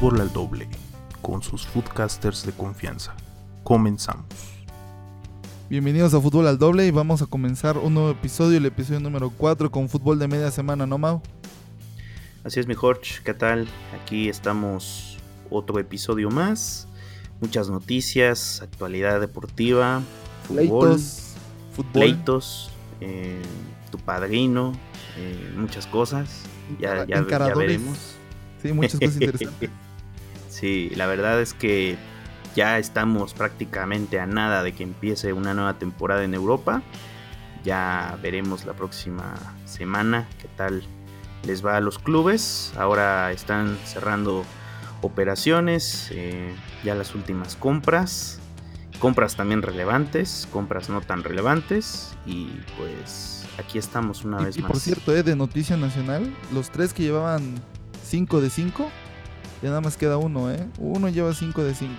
Fútbol al Doble, con sus foodcasters de confianza. Comenzamos. Bienvenidos a Fútbol al Doble y vamos a comenzar un nuevo episodio, el episodio número 4 con fútbol de media semana, ¿no, Mau? Así es, mi Jorge, ¿qué tal? Aquí estamos otro episodio más. Muchas noticias, actualidad deportiva, fútbol, Pleitos, fútbol. pleitos, eh, tu padrino, eh, muchas cosas. Ya, ya- ya encaradores. veremos. Sí, muchas cosas interesantes. Sí, la verdad es que ya estamos prácticamente a nada de que empiece una nueva temporada en Europa. Ya veremos la próxima semana qué tal les va a los clubes. Ahora están cerrando operaciones, eh, ya las últimas compras. Compras también relevantes, compras no tan relevantes. Y pues aquí estamos una vez Y, y más. por cierto, eh, de noticia nacional, los tres que llevaban 5 de 5, ya nada más queda uno, ¿eh? Uno lleva 5 de 5.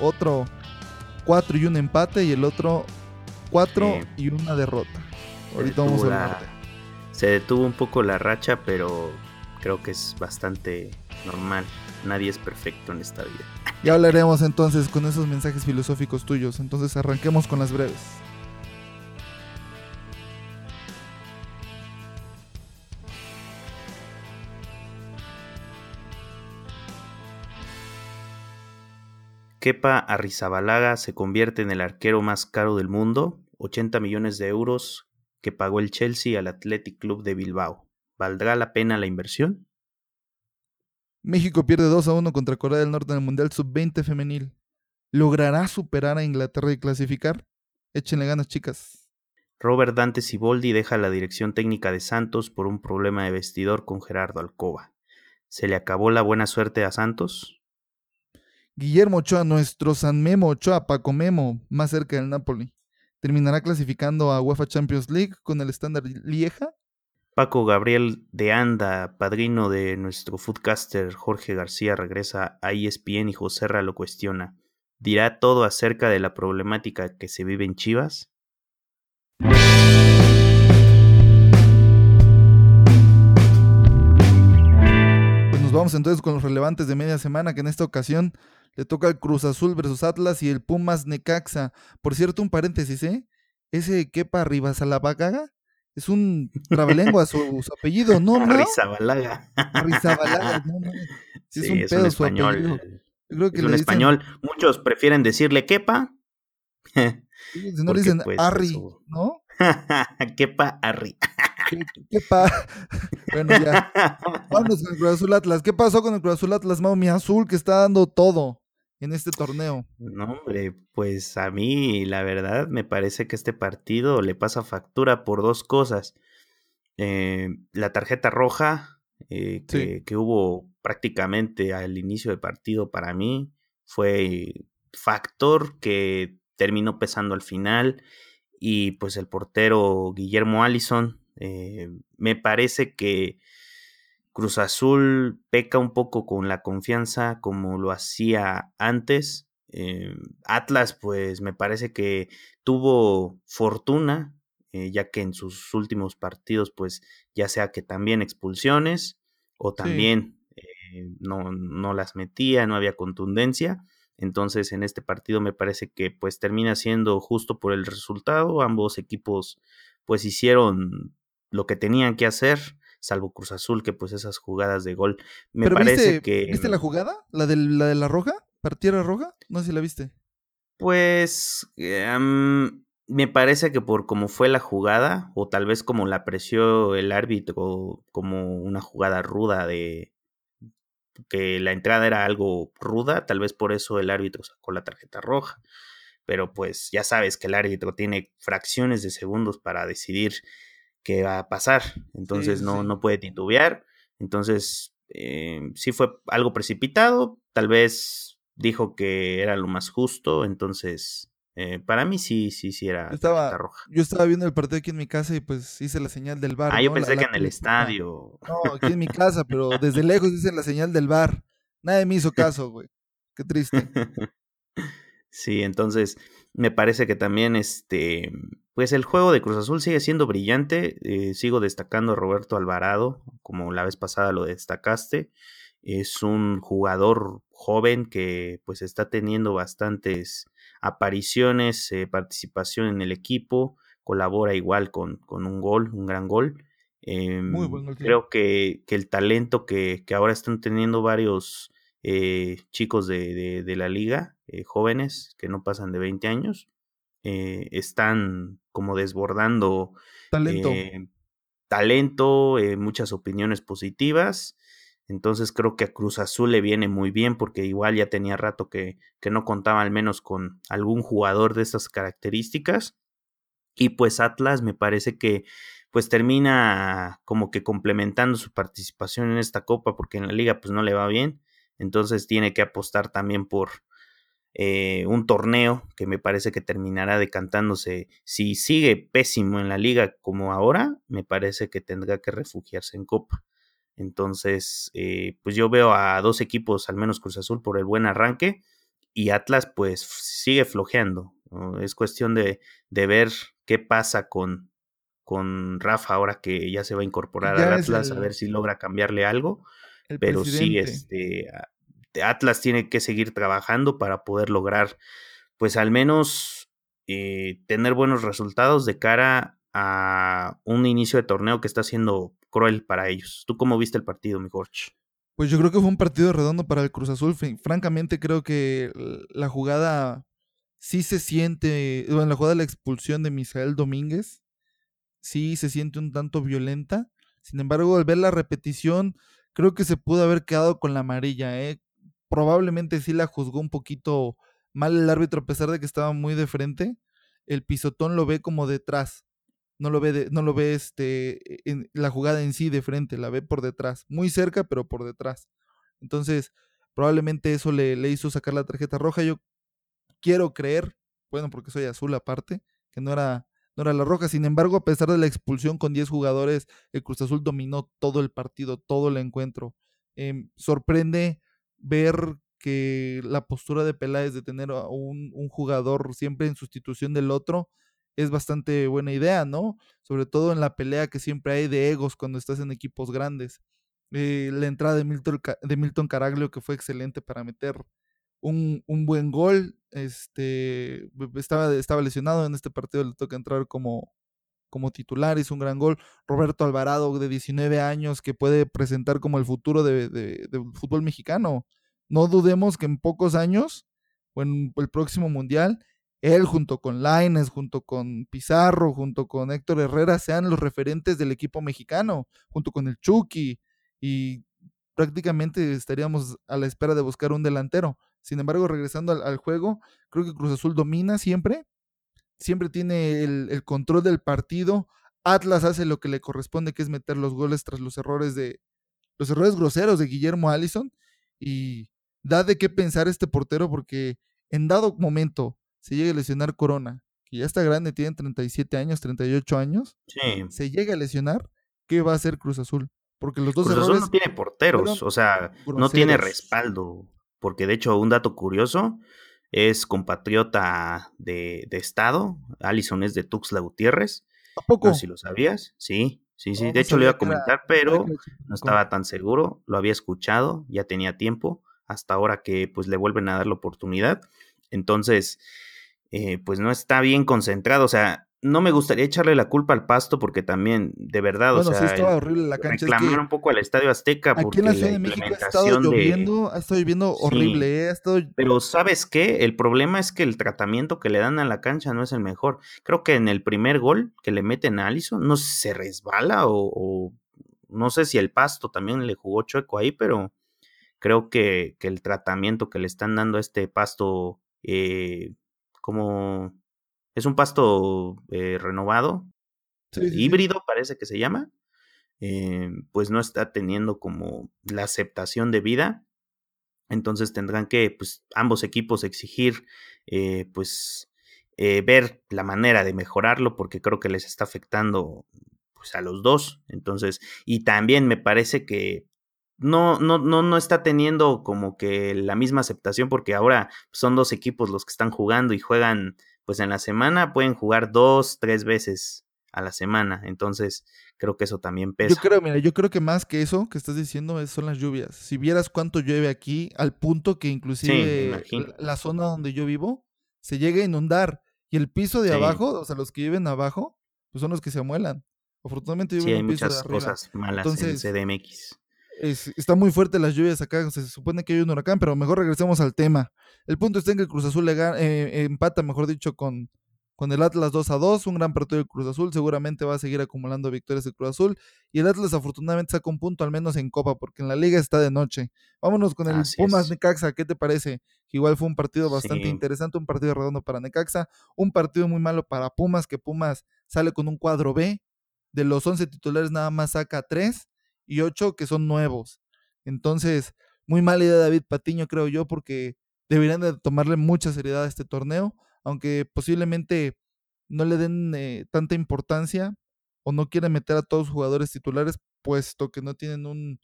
Otro 4 y un empate y el otro 4 Sí. y una derrota. Ahorita vamos a la- Se detuvo un poco la racha, pero creo que es bastante normal. Nadie es perfecto en esta vida. Ya hablaremos entonces con esos mensajes filosóficos tuyos. Entonces arranquemos con las breves. Kepa Arrizabalaga se convierte en el arquero más caro del mundo, 80 millones de euros que pagó el Chelsea al Athletic Club de Bilbao. ¿Valdrá la pena la inversión? México pierde 2 a 1 contra Corea del Norte en el Mundial Sub-20 femenil. ¿Logrará superar a Inglaterra y clasificar? Échenle ganas, chicas. Robert Dante Siboldi deja la dirección técnica de Santos por un problema de vestidor con Gerardo Alcoba. ¿Se le acabó la buena suerte a Santos? Guillermo Ochoa, nuestro San Memo Ochoa, Paco Memo, más cerca del Napoli. ¿Terminará clasificando a UEFA Champions League con el estándar Lieja? Paco Gabriel de Anda, padrino de nuestro foodcaster Jorge García, regresa a ESPN y José Ra lo cuestiona. ¿Dirá todo acerca de la problemática que se vive en Chivas? Vamos entonces con los relevantes de media semana, que en esta ocasión le toca el Cruz Azul versus Atlas y el Pumas Necaxa. Por cierto, un paréntesis, ¿eh? Ese Kepa Rivasalabaga es un trabalengua su, su apellido, ¿no? ¿no? Rizabalaga. Rizabalaga, no, no. Sí, Sí, es un es pedo un su español. apellido. Yo creo que Es un dicen- español. Muchos prefieren decirle quepa. sí, Si no le dicen pues, Arri, ¿no? Kepa Arri. ¿Qué, pa- bueno, ya. Vámonos con el Cruz Azul Atlas. ¿Qué pasó con el Cruz Azul Atlas, Mau? Mi azul que está dando todo en este torneo. No, hombre, pues a mí la verdad me parece que este partido le pasa factura por dos cosas. Eh, la tarjeta roja eh, Sí. que, que hubo prácticamente al inicio del partido para mí fue factor que terminó pesando al final y pues el portero Guillermo Allison eh, me parece que Cruz Azul peca un poco con la confianza como lo hacía antes. Eh, Atlas, pues me parece que tuvo fortuna, eh, ya que en sus últimos partidos, pues ya sea que también expulsiones o también no, no las metía, no había contundencia. Entonces en este partido me parece que pues termina siendo justo por el resultado. Ambos equipos pues hicieron lo que tenían que hacer salvo Cruz Azul, que pues esas jugadas de gol me ¿Pero parece viste, que... viste la jugada? ¿La, del- la de la roja? ¿Partiera roja? No sé si la viste. Pues em, me parece que por cómo fue la jugada, o tal vez como la apreció el árbitro como una jugada ruda de que la entrada era algo ruda, tal vez por eso el árbitro sacó la tarjeta roja. Pero pues ya sabes que el árbitro tiene fracciones de segundos para decidir qué va a pasar. Entonces sí, no, sí. no puede titubear. Entonces eh, sí fue algo precipitado. Tal vez dijo que era lo más justo. Entonces eh, para mí sí, sí, sí era Yo estaba, roja. yo estaba viendo el partido aquí en mi casa y pues hice la señal del bar. Ah, yo ¿no? La- pensé la que en el estadio. No, aquí en mi casa, pero desde lejos hice la señal del bar. Nadie me hizo caso, güey. Qué triste. Sí, entonces me parece que también este, pues el juego de Cruz Azul sigue siendo brillante. eh, sigo destacando a Roberto Alvarado, como la vez pasada lo destacaste. Es un jugador joven que pues está teniendo bastantes apariciones, eh, participación en el equipo, colabora igual con, con un gol, un gran gol. Muy Em, buen gol. creo que, que el talento que, que ahora están teniendo varios eh, chicos de, de- de la liga, jóvenes que no pasan de 20 años, eh, están como desbordando Talento. eh, talento, eh, muchas opiniones positivas. Entonces creo que a Cruz Azul le viene muy bien porque igual ya tenía rato que, que no contaba al menos con algún jugador de estas características. Y pues Atlas me parece que pues termina como que complementando su participación en esta copa porque en la liga pues no le va bien. Entonces tiene que apostar también por eh, un torneo que me parece que terminará decantándose. Si sigue pésimo en la liga como ahora, me parece que tendrá que refugiarse en copa. Entonces, eh, pues yo veo a dos equipos, al menos Cruz Azul, por el buen arranque y Atlas pues sigue flojeando. ¿no? Es cuestión de, de ver qué pasa con, con Rafa ahora que ya se va a incorporar Ya al Atlas, a ver si logra cambiarle algo. Pero sí, presidente. este, a- Atlas tiene que seguir trabajando para poder lograr, pues al menos eh, tener buenos resultados de cara a un inicio de torneo que está siendo cruel para ellos. ¿Tú cómo viste el partido, mi Gorch? Pues yo creo que fue un partido redondo para el Cruz Azul. Fran- Francamente, creo que la jugada sí se siente, bueno, la jugada de la expulsión de Misael Domínguez, sí se siente un tanto violenta. Sin embargo, al ver la repetición, creo que se pudo haber quedado con la amarilla, ¿eh? Probablemente sí la juzgó un poquito mal el árbitro, a pesar de que estaba muy de frente. El pisotón lo ve como detrás. No lo ve, no lo ve este, en la jugada en sí de frente, la ve por detrás. Muy cerca, pero por detrás. Entonces, probablemente eso le, le hizo sacar la tarjeta roja. Yo quiero creer, bueno, porque soy azul aparte, que no era, no era la roja. Sin embargo, a pesar de la expulsión con 10 jugadores, el Cruz Azul dominó todo el partido, todo el encuentro. Em, sorprende ver que la postura de Peláez de tener a un, jugador siempre en sustitución del otro es bastante buena idea, ¿no? Sobre todo en la pelea que siempre hay de egos cuando estás en equipos grandes. Eh, la entrada de Milton, Caraglio que fue excelente para meter un, buen gol. Este estaba, estaba lesionado en este partido, le toca entrar como, como titular, hizo un gran gol. Roberto Alvarado, de 19 años, que puede presentar como el futuro de- de- del fútbol mexicano. No dudemos que en pocos años, o en el próximo mundial, él junto con Laines, junto con Pizarro, junto con Héctor Herrera, sean los referentes del equipo mexicano, junto con el Chucky, y prácticamente estaríamos a la espera de buscar un delantero. Sin embargo, regresando al juego, creo que Cruz Azul domina siempre, siempre tiene el, el control del partido. Atlas hace lo que le corresponde, que es meter los goles tras los errores de los errores groseros de Guillermo Allison y da de qué pensar este portero porque en dado momento se llega a lesionar Corona, que ya está grande, tiene 37 años, 38 años, Sí. se llega a lesionar, ¿qué va a hacer Cruz Azul? Porque los dos Cruz Azul errores no tiene porteros, o sea, no tiene respaldo. Porque de hecho, un dato curioso es compatriota de, de estado. Allison es de Tuxtla Gutiérrez. ¿A poco? No sé si lo sabías. Sí, sí, sí. No, de hecho, lo iba a era- comentar, pero no estaba tan seguro. Lo había escuchado, ya tenía tiempo. Hasta ahora que pues le vuelven a dar la oportunidad. Entonces, eh, pues no está bien concentrado. O sea, no me gustaría echarle la culpa al pasto porque también, de verdad, Bueno, o sí sea, estaba el- horrible la cancha. Es reclamar que un poco al Estadio Azteca porque aquí en la Ciudad de México ha estado de... lloviendo, ha estado lloviendo Sí. horrible, eh, ha estado Pero ¿sabes qué? El problema es que el tratamiento que le dan a la cancha no es el mejor. Creo que en el primer gol que le meten a Allison, no sé si se resbala o, o no sé si el pasto también le jugó chueco ahí, pero creo que, que el tratamiento que le están dando a este pasto, eh, como es un pasto eh, renovado, Sí, sí, sí. híbrido parece que se llama, eh, pues no está teniendo como la aceptación de vida. Entonces tendrán que, pues, ambos equipos exigir, eh, pues, eh, ver la manera de mejorarlo, porque creo que les está afectando, pues, a los dos. Entonces, y también me parece que no, no, no, no está teniendo como que la misma aceptación, porque ahora son dos equipos los que están jugando y juegan, pues, en la semana pueden jugar dos, tres veces a la semana. Entonces, creo que eso también pesa. Yo creo, mira, yo creo que más que eso que estás diciendo son las lluvias. Si vieras cuánto llueve aquí, al punto que inclusive la, zona donde yo vivo se llega a inundar. Y el piso de abajo, o sea, los que viven abajo, pues son los que se amuelan. Afortunadamente sí, hay muchas cosas malas en CDMX. Está muy fuerte las lluvias acá, se supone que hay un huracán, pero mejor regresemos al tema. El punto está en que Cruz Azul le eh, empata, mejor dicho, con, con el Atlas 2 a 2, un gran partido de Cruz Azul, seguramente va a seguir acumulando victorias de Cruz Azul y el Atlas afortunadamente saca un punto al menos en Copa porque en la liga está de noche. Vámonos con el Pumas Necaxa, ¿qué te parece? Igual fue un partido bastante interesante, un partido redondo para Necaxa, un partido muy malo para Pumas, que Pumas sale con un cuadro B, de los 11 titulares nada más saca 3 y 8 que son nuevos. Entonces, muy mala idea David Patiño, creo yo, porque deberían de tomarle mucha seriedad a este torneo aunque posiblemente no le den eh, tanta importancia o no quieren meter a todos los jugadores titulares, puesto que no tienen un,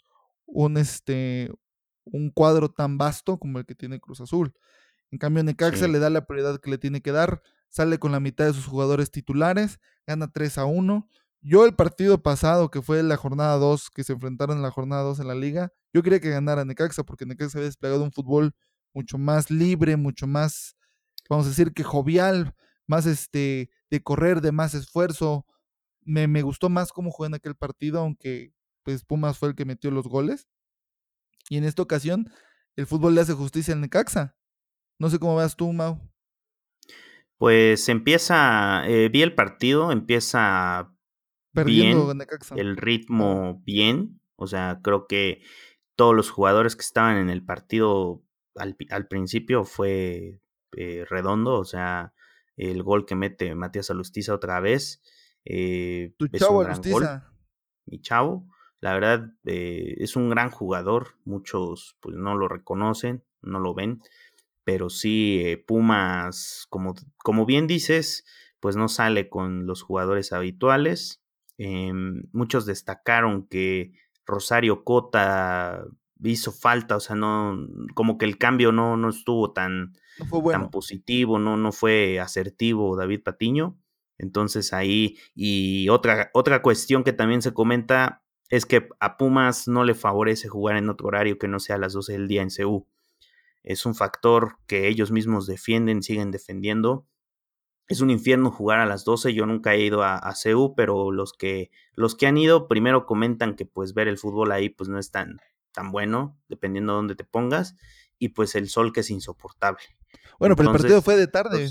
un, este, un cuadro tan vasto como el que tiene Cruz Azul. En cambio, Necaxa le da la prioridad que le tiene que dar, sale con la mitad de sus jugadores titulares, gana 3 a 1. Yo el partido pasado, que fue la jornada 2, que se enfrentaron en la jornada 2 en la liga, yo quería que ganara Necaxa, porque Necaxa había desplegado un fútbol mucho más libre, mucho más vamos a decir que jovial, más este, de correr, de más esfuerzo. Me, me gustó más cómo jugó en aquel partido, aunque pues Pumas fue el que metió los goles. Y en esta ocasión, el fútbol le hace justicia al Necaxa. No sé cómo veas tú, Mau. Pues empieza, eh, vi el partido, empieza Perdiendo bien, Necaxa. el ritmo bien, o sea, creo que todos los jugadores que estaban en el partido al, al principio fue eh, redondo, o sea, el gol que mete Matías Alustiza otra vez. Eh, tu chavo Alustiza. Mi chavo, la verdad, eh, es un gran jugador. Muchos pues no lo reconocen, no lo ven. Pero sí, Pumas, como, como bien dices, pues no sale con los jugadores habituales. Em, muchos destacaron que Rosario Cota hizo falta, o sea, no, como que el cambio no, no estuvo tan, tan positivo, no, no fue asertivo David Patiño. Entonces ahí, y otra, otra cuestión que también se comenta es que a Pumas no le favorece jugar en otro horario que no sea a las 12 del día en CU. Es un factor que ellos mismos defienden, siguen defendiendo. Es un infierno jugar a las 12. Yo nunca he ido a, a CU, pero los que, los que han ido primero comentan que pues ver el fútbol ahí pues no es tan, tan bueno, dependiendo de dónde te pongas, y pues el sol que es insoportable. Bueno, pero el partido fue de tarde.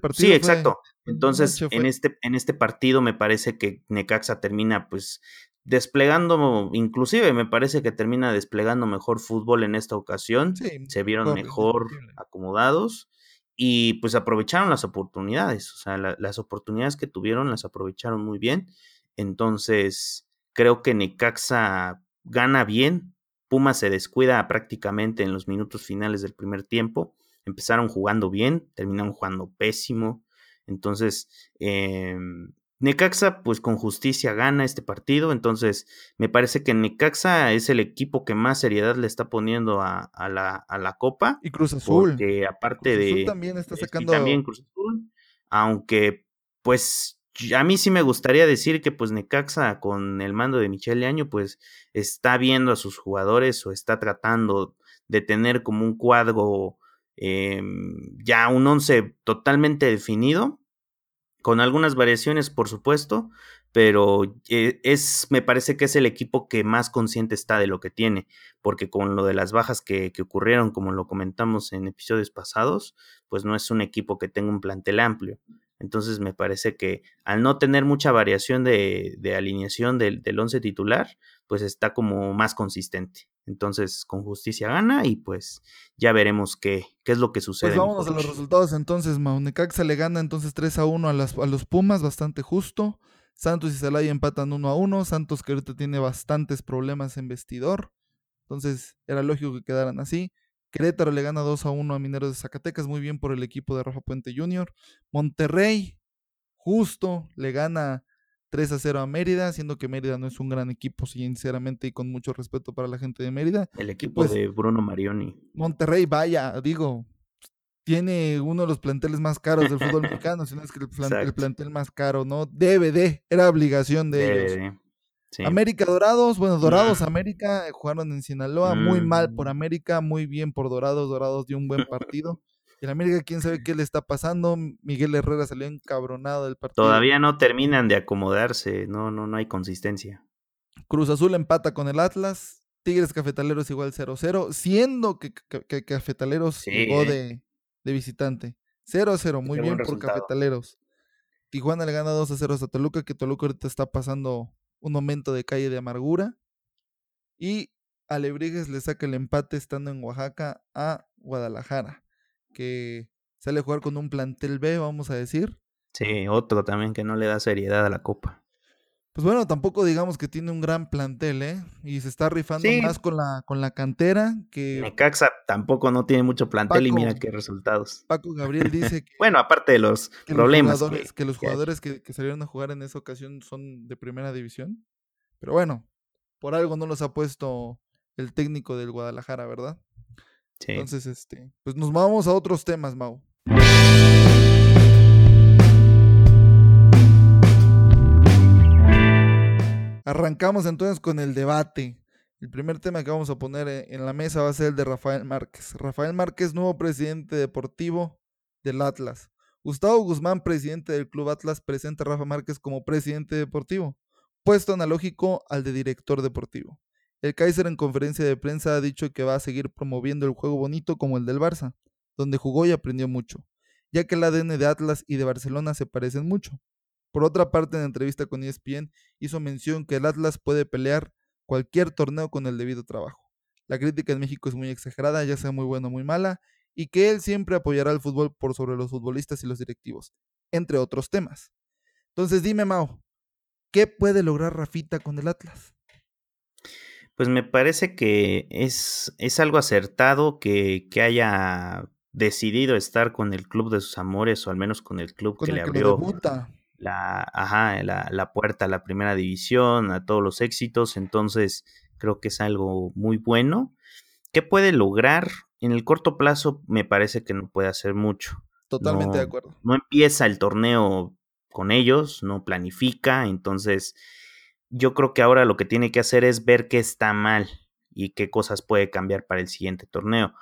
Pues, sí, exacto. Entonces, en este, en este partido me parece que Necaxa termina pues desplegando, inclusive me parece que termina desplegando mejor fútbol en esta ocasión. Se vieron mejor acomodados y pues aprovecharon las oportunidades. O sea, las oportunidades que tuvieron las aprovecharon muy bien. Entonces, creo que Necaxa gana bien, Pumas se descuida prácticamente en los minutos finales del primer tiempo. Empezaron jugando bien, terminaron jugando pésimo. Entonces, em, Necaxa, pues con justicia gana este partido. Entonces, me parece que Necaxa es el equipo que más seriedad le está poniendo a, la, a la, Copa. Y Cruz Azul. Porque aparte Cruz Azul de. también está sacando. también Cruz Azul. Aunque, pues a mí sí me gustaría decir que pues Necaxa con el mando de Michele Año pues está viendo a sus jugadores o está tratando de tener como un cuadro em, ya un once totalmente definido con algunas variaciones por supuesto pero eh, es me parece que es el equipo que más consciente está de lo que tiene porque con lo de las bajas que, que ocurrieron como lo comentamos en episodios pasados pues no es un equipo que tenga un plantel amplio entonces me parece que al no tener mucha variación de, alineación del, del once titular, pues está como más consistente. Entonces con justicia gana y pues ya veremos qué, qué es lo que pues sucede. Pues vámonos a los resultados entonces. Maunecaxa le gana entonces 3 a 1 a, las, a los Pumas, bastante justo. Santos y Celaya empatan 1 a 1. Santos que ahorita tiene bastantes problemas en vestidor. Entonces era lógico que quedaran así. Querétaro le gana 2 a 1 a Mineros de Zacatecas, muy bien por el equipo de Rafa Puente Jr. Monterrey, justo, le gana 3 a 0 a Mérida, siendo que Mérida no es un gran equipo, sinceramente, y con mucho respeto para la gente de Mérida. El equipo pues de Bruno Marioni. Monterrey, vaya, digo, tiene uno de los planteles más caros del fútbol mexicano, si no es que el, plantel más caro, ¿no? Debe de, era obligación de ellos. América Dorados, bueno, Dorados. América eh, jugaron en Sinaloa, muy mal por mm. América, muy bien por Dorados, Dorados dio un buen partido. En América, quién sabe qué le está pasando. Miguel Herrera salió encabronado del partido. Todavía no terminan de acomodarse, no, no, no hay consistencia. Cruz Azul empata con el Atlas. Tigres Cafetaleros igual 0-0, siendo que, Cafetaleros llegó de, visitante. 0-0, muy bien por Cafetaleros. Tijuana le gana 2-0 a Toluca, que Toluca ahorita está pasando un momento de calle de amargura. Y Alebrijes le saca el empate estando en Oaxaca a Guadalajara, que sale a jugar con un plantel B, vamos a decir. Sí, otro también que no le da seriedad a la copa. Pues bueno, tampoco digamos que tiene un gran plantel, ¿eh? Y se está rifando más con la, con la cantera que... Necaxa tampoco no tiene mucho plantel y mira qué resultados. Paco Gabriel dice que... bueno, aparte de los problemas. que, los jugadores que, que, salieron a jugar en esa ocasión son de primera división. Pero bueno, por algo no los ha puesto el técnico del Guadalajara, ¿verdad? Sí. Entonces, este, pues nos vamos a otros temas, Mau. Arrancamos entonces con el debate. El primer tema que vamos a poner e, en la mesa va a ser el de Rafael Márquez. Rafael Márquez, nuevo presidente deportivo del Atlas. Gustavo Guzmán, presidente del Club Atlas, presenta a Rafa Márquez como presidente deportivo, puesto analógico al de director deportivo. El Kaiser en conferencia de prensa ha dicho que va a seguir promoviendo el juego bonito como el del Barça, donde jugó y aprendió mucho, ya que el ADN de Atlas y de Barcelona se parecen mucho. Por otra parte, en entrevista con ESPN, hizo mención que el Atlas puede pelear cualquier torneo con el debido trabajo. La crítica en México es muy exagerada, ya sea muy buena o muy mala, y que él siempre apoyará al fútbol por sobre los futbolistas y los directivos, entre otros temas. Entonces dime, Mao, ¿qué puede lograr Rafita con el Atlas? Pues me parece que es, es algo acertado que, que, haya decidido estar con el club de sus amores, o al menos con el club que le abrió la, ajá, la, la, puerta a la primera división, a todos los éxitos, entonces creo que es algo muy bueno. ¿Qué puede lograr? En el corto plazo me parece que no puede hacer mucho. Totalmente de acuerdo. No empieza el torneo con ellos, no planifica, entonces yo creo que ahora lo que tiene que hacer es ver qué está mal y qué cosas puede cambiar para el siguiente torneo,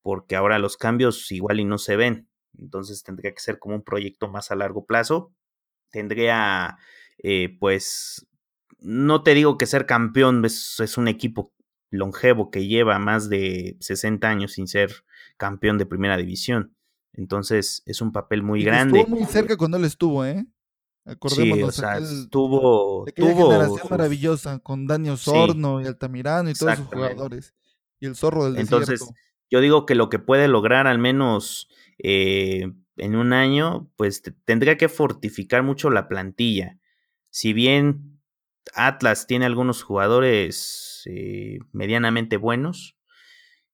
porque ahora los cambios igual y no se ven, entonces tendría que ser como un proyecto más a largo plazo tendría, eh, pues, no te digo que ser campeón es, es, un equipo longevo que lleva más de 60 años sin ser campeón de primera división. Entonces es un papel muy grande. Estuvo muy cerca cuando él estuvo, ¿eh? Acordémonos. Sí, o sea, estuvo. tuvo generación maravillosa con Dani Osorno y Altamirano y todos sus jugadores. Y el zorro del Entonces, yo digo que lo que puede lograr al menos eh, en un año, pues tendría que fortificar mucho la plantilla. Si bien Atlas tiene algunos jugadores eh, medianamente buenos,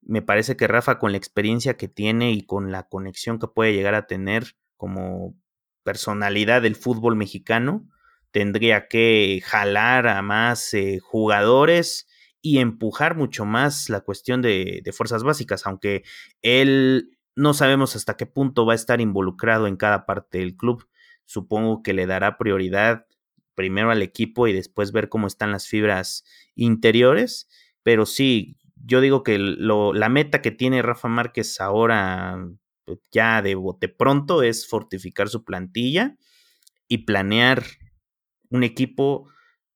me parece que Rafa con la experiencia que tiene y con la conexión que puede llegar a tener como personalidad del fútbol mexicano, tendría que jalar a más eh, jugadores y empujar mucho más la cuestión de, de fuerzas básicas, aunque él no sabemos hasta qué punto va a estar involucrado en cada parte del club. Supongo que le dará prioridad primero al equipo y después ver cómo están las fibras interiores. Pero sí, yo digo que la meta que tiene Rafa Márquez ahora, pues, ya de bote pronto, es fortificar su plantilla y planear un equipo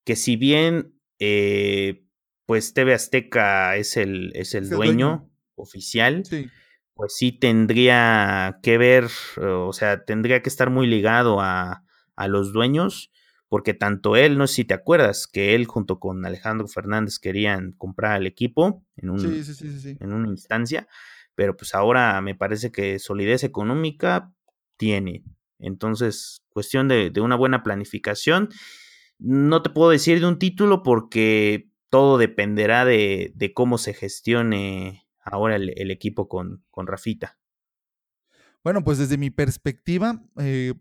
que si bien eh, pues TV Azteca es el, es el, dueño, oficial, sí pues sí tendría que ver, o sea, tendría que estar muy ligado a, a los dueños, porque tanto él, no sé si te acuerdas, que él junto con Alejandro Fernández querían comprar al equipo en, un, en una instancia, pero pues ahora me parece que solidez económica tiene. Entonces, cuestión de, de una buena planificación. No te puedo decir de un título porque todo dependerá de, de cómo se gestione ahora el, equipo con, con, Rafita? Bueno, pues desde mi perspectiva, eh,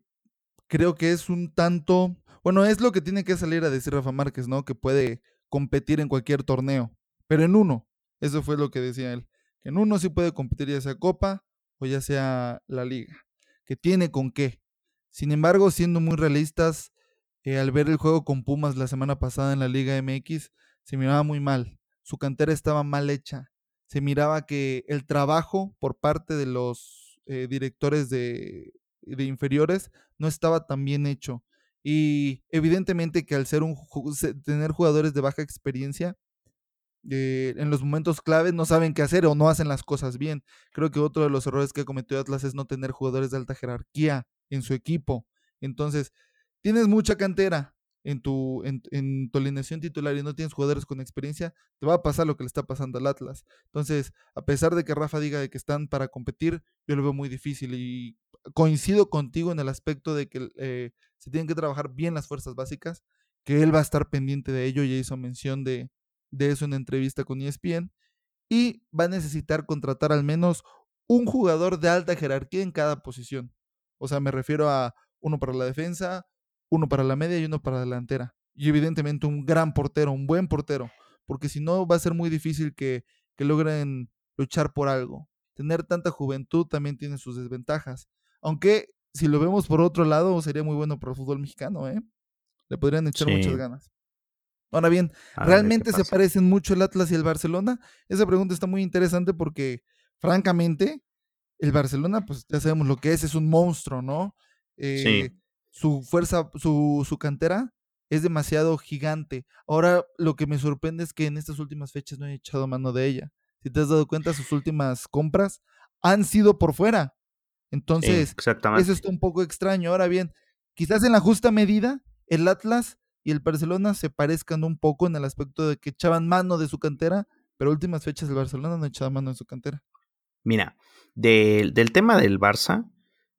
creo que es un tanto, bueno, es lo que tiene que salir a decir Rafa Márquez, ¿no? Que puede competir en cualquier torneo, pero en uno, eso fue lo que decía él, que en uno sí puede competir ya sea Copa o ya sea la liga, que tiene con qué. Sin embargo, siendo muy realistas, eh, al ver el juego con Pumas la semana pasada en la Liga MX, se miraba muy mal. Su cantera estaba mal hecha. Se miraba que el trabajo por parte de los eh, directores de, de inferiores no estaba tan bien hecho. Y evidentemente que al ser un, tener jugadores de baja experiencia, eh, en los momentos claves no saben qué hacer o no hacen las cosas bien. Creo que otro de los errores que ha cometido Atlas es no tener jugadores de alta jerarquía en su equipo. Entonces, tienes mucha cantera en tu, en, en alineación titular y no tienes jugadores con experiencia, te va a pasar lo que le está pasando al Atlas. Entonces, a pesar de que Rafa diga de que están para competir, yo lo veo muy difícil y coincido contigo en el aspecto de que eh, se tienen que trabajar bien las fuerzas básicas, que él va a estar pendiente de ello, ya hizo mención de, de eso en entrevista con ESPN, y va a necesitar contratar al menos un jugador de alta jerarquía en cada posición. O sea, me refiero a uno para la defensa, uno para la media y uno para la delantera. Y evidentemente un gran portero, un buen portero, porque si no va a ser muy difícil que, que logren luchar por algo. Tener tanta juventud también tiene sus desventajas. Aunque si lo vemos por otro lado, sería muy bueno para el fútbol mexicano, ¿eh? Le podrían echar muchas ganas. Ahora bien, ¿realmente se parecen mucho el Atlas y el Barcelona? Esa pregunta está muy interesante porque, francamente, el Barcelona, pues ya sabemos lo que es, es un monstruo, ¿no? Eh, su fuerza, su, su cantera es demasiado gigante. Ahora, lo que me sorprende es que en estas últimas fechas no he echado mano de ella. Si te has dado cuenta, sus últimas compras han sido por fuera. Entonces, eso está un poco extraño. Ahora bien, quizás en la justa medida, el Atlas y el Barcelona se parezcan un poco en el aspecto de que echaban mano de su cantera, pero últimas fechas el Barcelona no echaba mano de su cantera. Mira, del tema del Barça,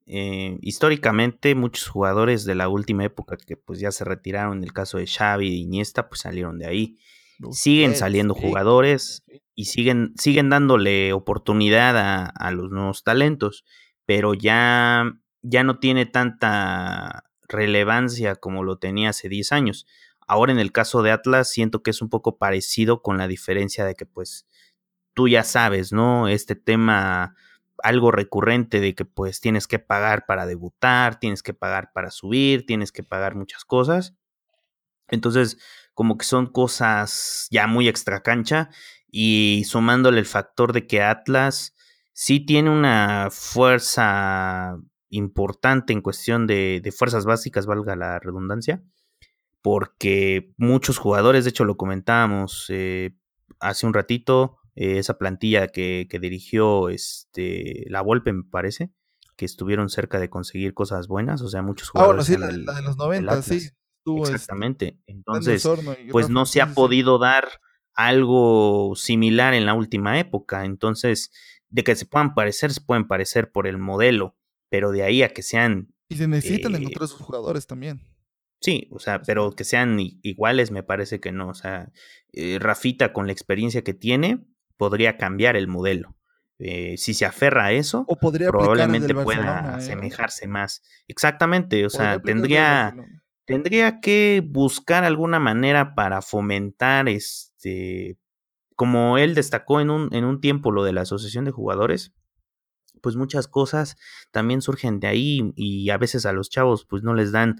eh, históricamente muchos jugadores de la última época que pues ya se retiraron, en el caso de Xavi y Iniesta, pues salieron de ahí. siguen saliendo jugadores y siguen, siguen dándole oportunidad a, a los nuevos talentos pero ya, ya no tiene tanta relevancia como lo tenía hace 10 años. Ahora en el caso de Atlas siento que es un poco parecido con la diferencia de que pues tú ya sabes, ¿no? Este tema algo recurrente de que pues tienes que pagar para debutar, tienes que pagar para subir, tienes que pagar muchas cosas. Entonces, como que son cosas ya muy extra cancha y sumándole el factor de que Atlas sí tiene una fuerza importante en cuestión de, fuerzas básicas, valga la redundancia, porque muchos jugadores, de hecho lo comentábamos eh, hace un ratito, eh, esa plantilla que, dirigió este, la Volpe, me parece, que estuvieron cerca de conseguir cosas buenas, o sea, muchos ah, jugadores. sí, la, de los 90, sí. Este, Exactamente. Entonces, pues no se ha podido dar algo similar en la última época. Entonces, de que se puedan parecer, se pueden parecer por el modelo, pero de ahí a que sean... Y se necesitan eh, encontrar sus jugadores también. Sí, o sea, pero que sean iguales me parece que no. O sea, eh, Rafita con la experiencia que tiene podría cambiar el modelo. Eh, si se aferra a eso, o podría probablemente pueda asemejarse más. Exactamente, o sea, tendría, tendría que buscar alguna manera para fomentar este como él destacó en un, en un tiempo lo de la asociación de jugadores, pues muchas cosas también surgen de ahí y a veces a los chavos pues no les dan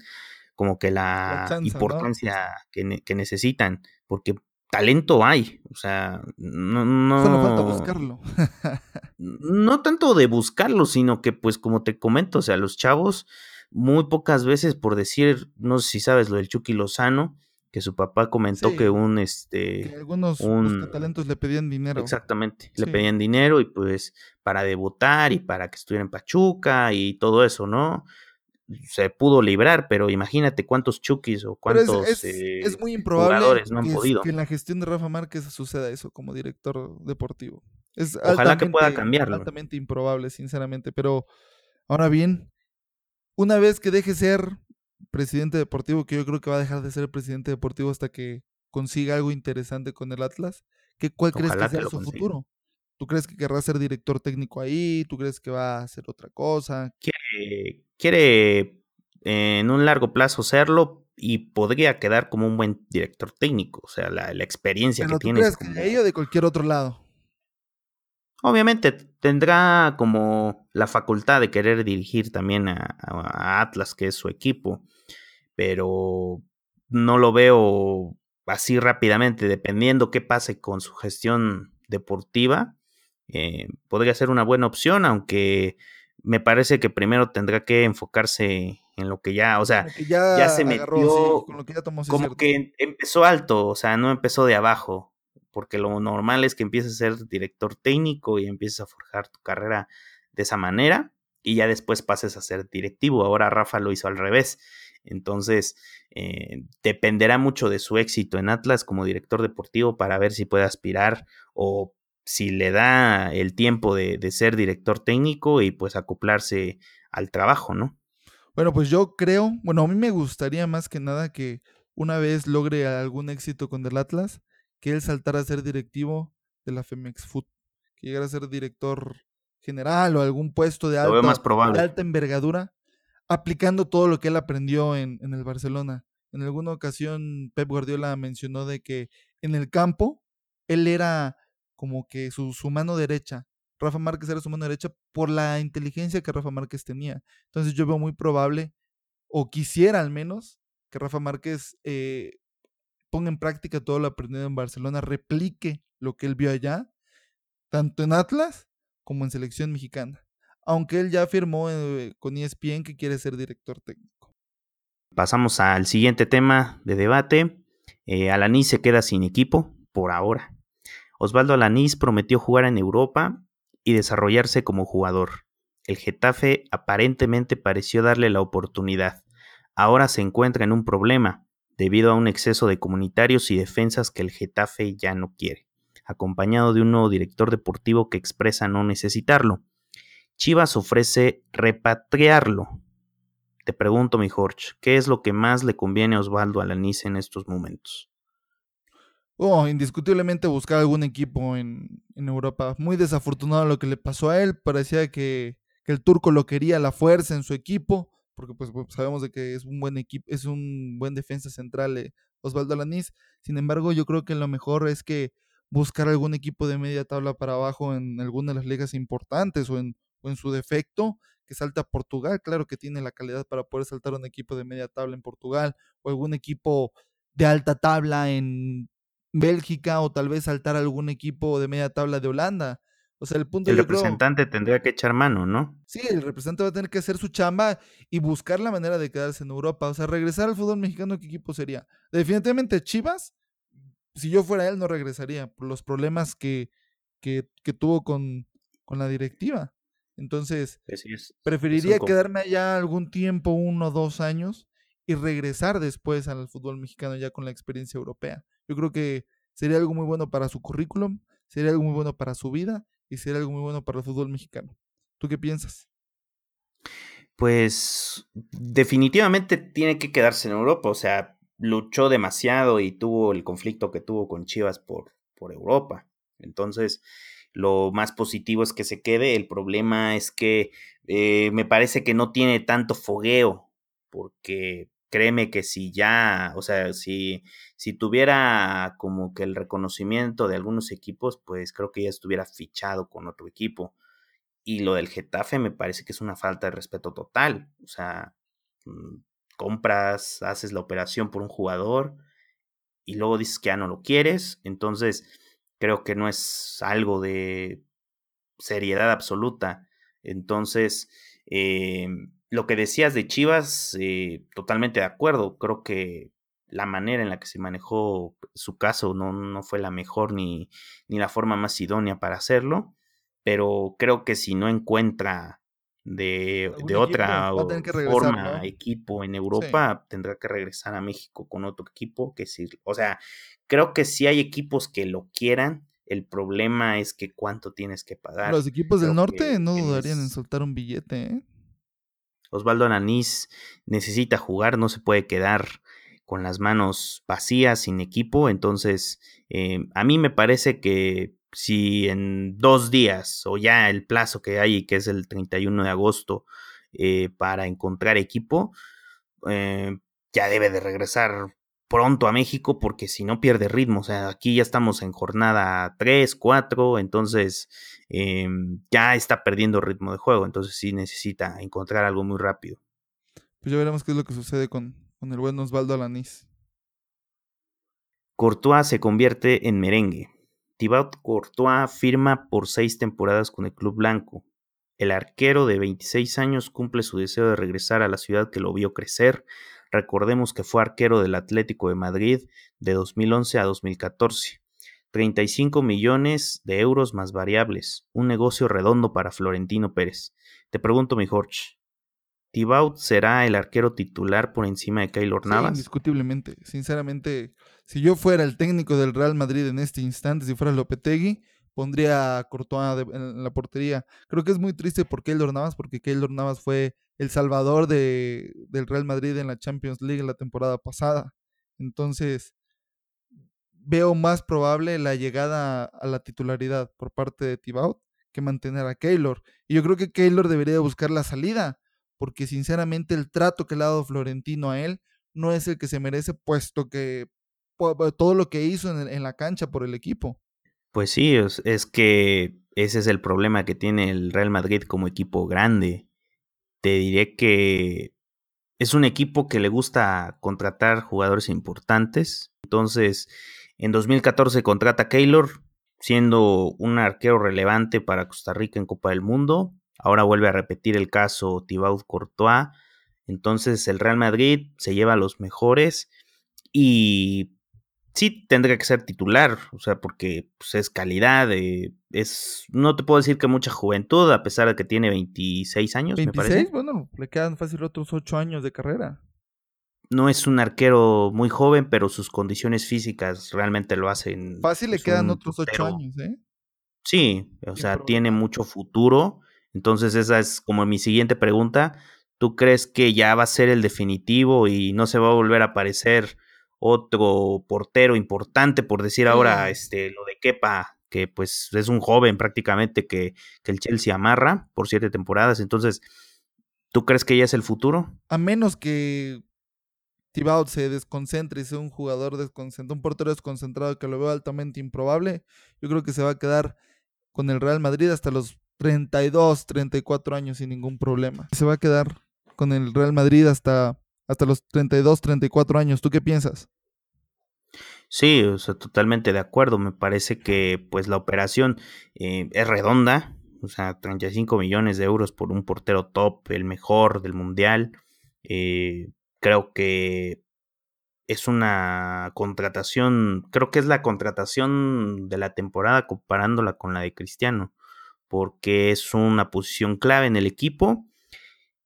como que la, importancia que, que, necesitan, porque talento hay, o sea, no... no Solo falta buscarlo. no tanto de buscarlo, sino que pues como te comento, o sea, los chavos muy pocas veces, por decir, no sé si sabes lo del Chucky Lozano, que su papá comentó que un este que algunos un, talentos le pedían dinero. Exactamente, le pedían dinero y pues para debutar y para que estuviera en Pachuca y todo eso, ¿no? Se pudo librar, pero imagínate cuántos Chukis o cuántos es, eh, muy improbable jugadores no han podido. Que en la gestión de Rafa Márquez suceda eso como director deportivo. Es Ojalá que pueda cambiarlo. Altamente improbable, sinceramente, pero ahora bien, una vez que deje ser presidente deportivo, que yo creo que va a dejar de ser presidente deportivo hasta que consiga algo interesante con el Atlas. ¿Qué, ¿Cuál crees que sea su futuro? ¿Tú crees que querrá ser director técnico ahí? ¿Tú crees que va a hacer otra cosa? Quiere, quiere en un largo plazo serlo y podría quedar como un buen director técnico, o sea, la, experiencia que tiene. ¿Crees que de ahí o de cualquier otro lado? Obviamente tendrá como la facultad de querer dirigir también a, Atlas, que es su equipo, pero no lo veo así rápidamente, dependiendo qué pase con su gestión deportiva. Eh, podría ser una buena opción, aunque me parece que primero tendrá que enfocarse en lo que ya, o sea, ya, se metió, como que empezó alto, o sea, no empezó de abajo porque lo normal es que empieces a ser director técnico y empieces a forjar tu carrera de esa manera y ya después pases a ser directivo. Ahora Rafa lo hizo al revés. Entonces, eh, dependerá mucho de su éxito en Atlas como director deportivo para ver si puede aspirar o si le da el tiempo de, de ser director técnico y pues acoplarse al trabajo, ¿no? Bueno, pues yo creo, bueno, a mí me gustaría más que nada que una vez logre algún éxito con el Atlas, que él saltara a ser directivo de la Femex Food, que llegara a ser director general o algún puesto de, alta envergadura, aplicando todo lo que él aprendió en, en el Barcelona. En alguna ocasión Pep Guardiola mencionó de que en el campo él era como que su, mano derecha. Rafa Márquez era su mano derecha por la inteligencia que Rafa Márquez tenía. Entonces yo veo muy probable, o quisiera al menos, que Rafa Márquez eh, ponga en práctica todo lo aprendido en Barcelona, replique lo que él vio allá, tanto en Atlas como en selección mexicana. Aunque él ya afirmó eh, con ESPN que quiere ser director técnico. Pasamos al siguiente tema de debate. Eh, Alanis se queda sin equipo por ahora. Osvaldo Alanis prometió jugar en Europa y desarrollarse como jugador. El Getafe aparentemente pareció darle la oportunidad. Ahora se encuentra en un problema debido a un exceso de comunitarios y defensas que el Getafe ya no quiere, acompañado de un nuevo director deportivo que expresa no necesitarlo. Chivas ofrece repatriarlo. Te pregunto, mi Jorge, ¿qué es lo que más le conviene a Osvaldo Alanice en estos momentos? Oh, indiscutiblemente buscar algún equipo en, Europa. Muy desafortunado lo que le pasó a él. Parecía que, el turco lo quería a la fuerza en su equipo porque pues, sabemos de que es un buen equipo, es un buen defensa central eh, Osvaldo Alaniz. Sin embargo, yo creo que lo mejor es que buscar algún equipo de media tabla para abajo en alguna de las ligas importantes o en, o en su defecto, que salte a Portugal. Claro que tiene la calidad para poder saltar un equipo de media tabla en Portugal o algún equipo de alta tabla en Bélgica o tal vez saltar algún equipo de media tabla de Holanda. O sea, el punto El representante tendría que echar mano, ¿no? Sí, el representante va a tener que hacer su chamba y buscar la manera de quedarse en Europa. O sea, regresar al fútbol mexicano, ¿qué equipo sería? Definitivamente Chivas, si yo fuera él, no regresaría por los problemas que, que, tuvo con, con, la directiva. Entonces, preferiría quedarme allá algún tiempo, uno o dos años, y regresar después al fútbol mexicano ya con la experiencia europea. Yo creo que sería algo muy bueno para su currículum, sería algo muy bueno para su vida y sería algo muy bueno para el fútbol mexicano. ¿Tú qué piensas? Pues definitivamente tiene que quedarse en Europa, o sea, luchó demasiado y tuvo el conflicto que tuvo con Chivas por, por Europa. Entonces, lo más positivo es que se quede, el problema es que eh, me parece que no tiene tanto fogueo, porque créeme que si ya, o sea, si, si tuviera como que el reconocimiento de algunos equipos, pues creo que ya estuviera fichado con otro equipo. Y lo del Getafe me parece que es una falta de respeto total. O sea, mm, compras, haces la operación por un jugador y luego dices que ya no lo quieres. Entonces, creo que no es algo de seriedad absoluta. Entonces, eh, lo que decías de Chivas, eh, totalmente de acuerdo. Creo que la manera en la que se manejó su caso no, no fue la mejor ni, ni, la forma más idónea para hacerlo. Pero creo que si no encuentra de, de otra forma equipo en Europa, tendrá que regresar a México con otro equipo. Que sí, o sea, creo que si hay equipos que lo quieran, el problema es que cuánto tienes que pagar. Los equipos del norte no dudarían en soltar un billete, ¿eh? Osvaldo Ananís necesita jugar, no se puede quedar con las manos vacías, sin equipo. Entonces, eh, a mí me parece que si en dos días o ya el plazo que hay, que es el 31 de agosto, eh, para encontrar equipo, eh, ya debe de regresar pronto a México porque si no pierde ritmo. O sea, aquí ya estamos en jornada 3, 4, entonces em, ya está perdiendo ritmo de juego. Entonces sí necesita encontrar algo muy rápido. Pues ya veremos qué es lo que sucede con, con el buen Osvaldo Alanís. Courtois se convierte en merengue. Thibaut Courtois firma por seis temporadas con el club blanco. El arquero de 26 años cumple su deseo de regresar a la ciudad que lo vio crecer. Recordemos que fue arquero del Atlético de Madrid de 2011 a 2014. 35 millones de euros más variables. Un negocio redondo para Florentino Pérez. Te pregunto, mi Jorge, ¿Thibaut será el arquero titular por encima de Keylor Navas? Sí, indiscutiblemente. Sinceramente, si yo fuera el técnico del Real Madrid en este instante, si fuera Lopetegui, pondría a Courtois en la portería. Creo que es muy triste por Keylor Navas, porque Keylor Navas fue el salvador de, del Real Madrid en la Champions League la temporada pasada. Entonces, veo más probable la llegada a la titularidad por parte de Thibaut que mantener a Keylor. Y yo creo que Keylor debería buscar la salida, porque sinceramente el trato que le ha dado Florentino a él no es el que se merece, puesto que todo lo que hizo en, la cancha por el equipo. Pues sí, es, que ese es el problema que tiene el Real Madrid como equipo grande. Te diré que es un equipo que le gusta contratar jugadores importantes. Entonces, en 2014 contrata a Keylor, siendo un arquero relevante para Costa Rica en Copa del Mundo. Ahora vuelve a repetir el caso Thibaut Courtois. Entonces el Real Madrid se lleva a los mejores y sí tendría que ser titular, o sea, porque pues, es calidad, eh, es, no te puedo decir que mucha juventud, a pesar de que tiene 26 años, me parece. Bueno, le quedan fácil otros 8 años de carrera. No es un arquero muy joven, pero sus condiciones físicas realmente lo hacen. Fácil le quedan otros 8 años, ¿eh? Sí, o sea, tiene mucho futuro. Entonces, esa es como mi siguiente pregunta. ¿Tú crees que ya va a ser el definitivo y no se va a volver a aparecer otro portero importante, por decir ahora, este, lo de Kepa, que pues es un joven prácticamente que, que el Chelsea amarra por siete temporadas. Entonces, ¿tú crees que ya es el futuro? A menos que Thibaut se desconcentre y sea un jugador desconcentrado, un portero desconcentrado que lo veo altamente improbable, yo creo que se va a quedar con el Real Madrid hasta los 32, 34 años sin ningún problema. Se va a quedar con el Real Madrid hasta hasta los 32, 34 años. ¿Tú qué piensas? Sí, totalmente de acuerdo. Me parece que pues la operación eh, es redonda. O sea, 35 millones de euros por un portero top, el mejor del mundial. Eh, creo que es una contratación, creo que es la contratación de la temporada comparándola con la de Cristiano, porque es una posición clave en el equipo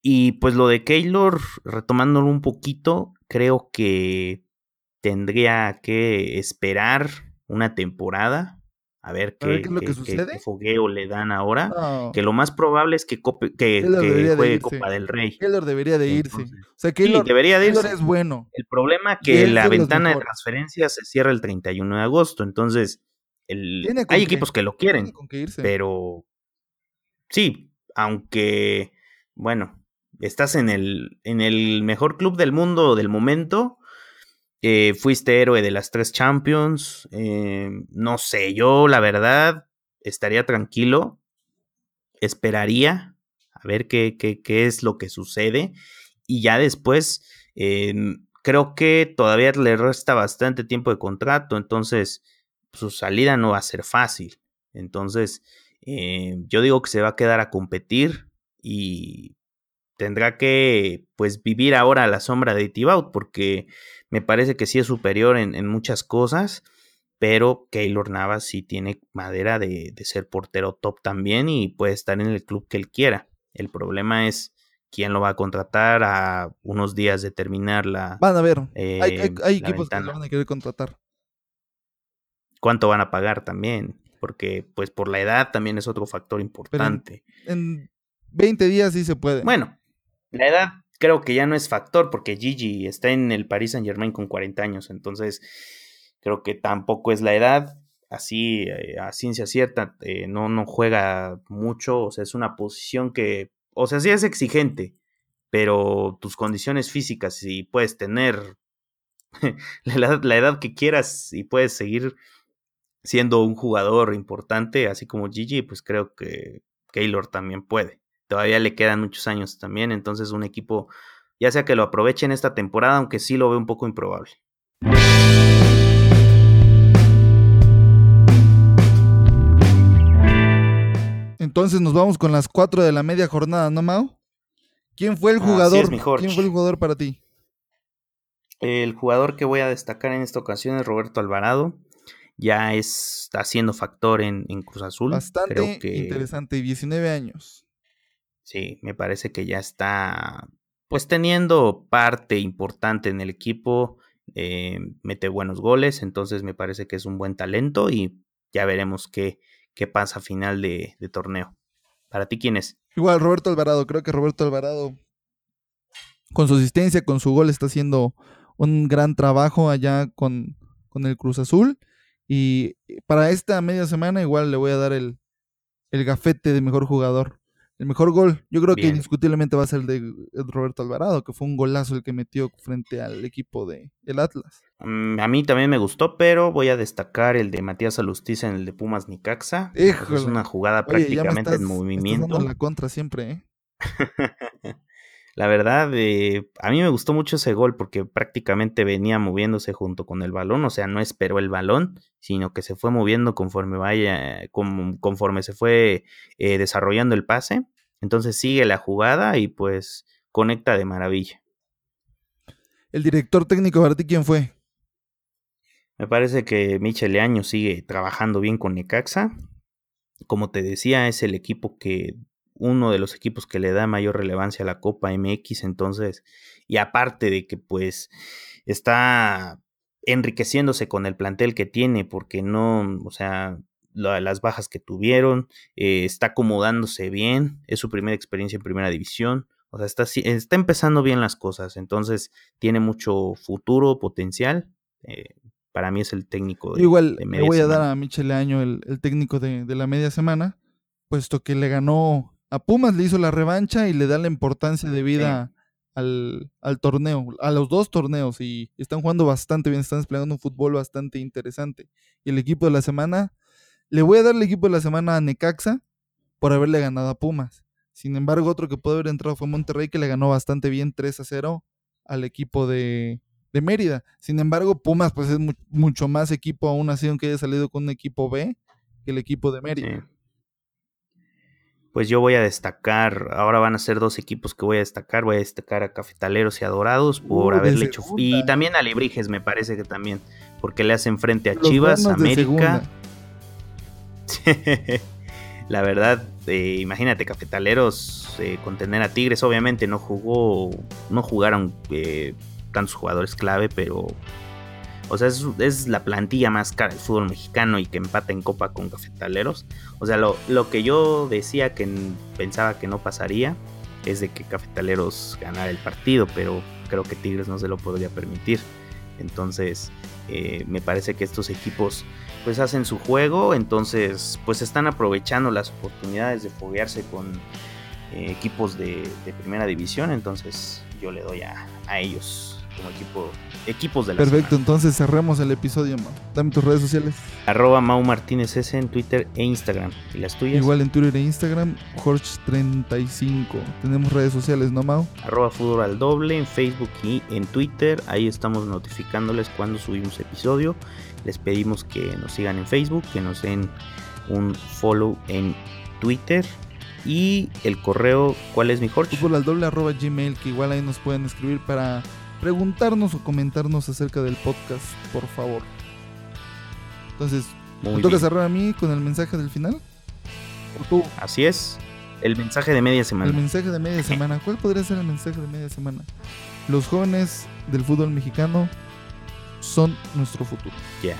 y pues lo de Keylor, retomándolo un poquito, creo que tendría que esperar una temporada a ver qué, fogueo le dan ahora. Que lo más probable es que, que, juegue Copa del Rey. Keylor debería de irse. o sea, Keylor, debería de irse. es bueno. El problema es que la ventana de transferencia se cierra el 31 de agosto. Entonces, el, hay equipos que lo quieren. Pero sí, aunque, bueno, estás en el, en el mejor club del mundo del momento. Eh, fuiste héroe de las tres Champions. Eh, no sé, yo la verdad estaría tranquilo. Esperaría a ver qué, qué, es lo que sucede. Y ya después, em, creo que todavía le resta bastante tiempo de contrato. Entonces, su salida no va a ser fácil. Entonces, eh, yo digo que se va a quedar a competir. Y tendrá que pues vivir ahora a la sombra de Tibaut porque me parece que sí es superior en, muchas cosas, pero Keylor Navas sí tiene madera de, ser portero top también y puede estar en el club que él quiera. El problema es quién lo va a contratar a unos días de terminar la. Van a ver, hay, eh, equipos que lo van a querer contratar. ¿Cuánto van a pagar también? Porque, pues, por la edad también es otro factor importante. en, en 20 días sí se puede. Bueno, la edad creo que ya no es factor porque Gigi está en el Paris Saint Germain con 40 años, entonces creo que tampoco es la edad. Así, eh, a ciencia cierta, eh, no, no juega mucho, o sea, es una posición que, o sea, sí es exigente, pero tus condiciones físicas, si puedes tener la, edad, que quieras y puedes seguir siendo un jugador importante, así como Gigi, pues creo que Keylor también puede. Todavía le quedan muchos años también, entonces un equipo, ya sea que lo aproveche en esta temporada, aunque sí lo veo un poco improbable. Entonces nos vamos con las cuatro de la media jornada, ¿no, Mau? ¿Quién fue el jugador? ¿Quién fue el jugador para ti? El jugador que voy a destacar en esta ocasión es Roberto Alvarado. Ya está siendo factor en, Cruz Azul. Bastante interesante, 19 años. Sí, me parece que ya está pues teniendo parte importante en el equipo. Eh, mete buenos goles, entonces me parece que es un buen talento y ya veremos qué, qué pasa a final de, de torneo. ¿Para ti quién es? Igual, Roberto Alvarado. Creo que Roberto Alvarado, con su asistencia, con su gol, está haciendo un gran trabajo allá con, el Cruz Azul. Y para esta media semana igual le voy a dar el, el gafete de mejor jugador. El mejor gol, yo creo que indiscutiblemente va a ser el de Roberto Alvarado, que fue un golazo el que metió frente al equipo de, del Atlas. Mm, a mí también me gustó, pero voy a destacar el de Matías Alustiza en el de Pumas Nicaxa. Es una jugada prácticamente en movimiento. la contra siempre, ¿eh? La verdad, eh, a mí me gustó mucho ese gol porque prácticamente venía moviéndose junto con el balón, o sea, no esperó el balón, sino que se fue moviendo conforme vaya, conforme se fue eh, desarrollando el pase. Entonces sigue la jugada y pues conecta de maravilla. ¿El director técnico para ti quién fue? Me parece que Michel Leaño sigue trabajando bien con Necaxa. Como te decía, es el equipo que uno de los equipos que le da mayor relevancia a la Copa MX, entonces, y aparte de que pues está enriqueciéndose con el plantel que tiene, porque no, o sea, las bajas que tuvieron, eh, está acomodándose bien, es su primera experiencia en primera división, o sea, está, está empezando bien las cosas, entonces tiene mucho futuro, potencial. Eh, para mí es el técnico de, Igual le voy a dar a Michele Año el, el técnico de, de, la media semana, puesto que le ganó a Pumas le hizo la revancha y le da la importancia de vida al, torneo, a los dos torneos, y están jugando bastante bien, están desplegando un fútbol bastante interesante. Y el equipo de la semana, le voy a dar el equipo de la semana a Necaxa por haberle ganado a Pumas. Sin embargo, otro que puede haber entrado fue Monterrey, que le ganó bastante bien 3 a 0 al equipo de, Mérida. Sin embargo, Pumas pues es mucho más equipo aún así, aunque haya salido con un equipo B que el equipo de Mérida pues yo voy a destacar, ahora van a ser dos equipos que voy a destacar, voy a destacar a Cafetaleros y a Dorados por haberle hecho y también a Lebrijes me parece que también, porque le hacen frente a Chivas, América. La verdad, eh, imagínate, Cafetaleros eh, con tener a Tigres, obviamente no jugó, no jugaron eh, tantos jugadores clave, pero o sea, es, la plantilla más cara del fútbol mexicano y que empata en copa con cafetaleros. O sea, lo, que yo decía que pensaba que no pasaría es de que cafetaleros ganara el partido, pero creo que Tigres no se lo podría permitir. Entonces, eh, me parece que estos equipos pues hacen su juego, entonces pues están aprovechando las oportunidades de foguearse con eh, equipos de, primera división, entonces yo le doy a, a ellos como equipo, equipos de la Perfecto, entonces cerremos el episodio, Mau. Dame tus redes sociales. Arroba Mau Martínez S en Twitter e Instagram. ¿Y las tuyas? Igual en Twitter e Instagram, Jorge35. Tenemos redes sociales, ¿no, Mau? Arroba Fútbol al Doble en Facebook y en Twitter. Ahí estamos notificándoles cuando subimos episodio. Les pedimos que nos sigan en Facebook, que nos den un follow en Twitter. Y el correo, ¿cuál es mi Jorge? Fútbol al doble arroba gmail, que igual ahí nos pueden escribir para preguntarnos o comentarnos acerca del podcast, por favor. Entonces, ¿me toca cerrar a mí con el mensaje del final? ¿O tú? Así es. El mensaje de media semana. El mensaje de media semana. ¿Cuál podría ser el mensaje de media semana? Los jóvenes del fútbol mexicano son nuestro futuro. Ya.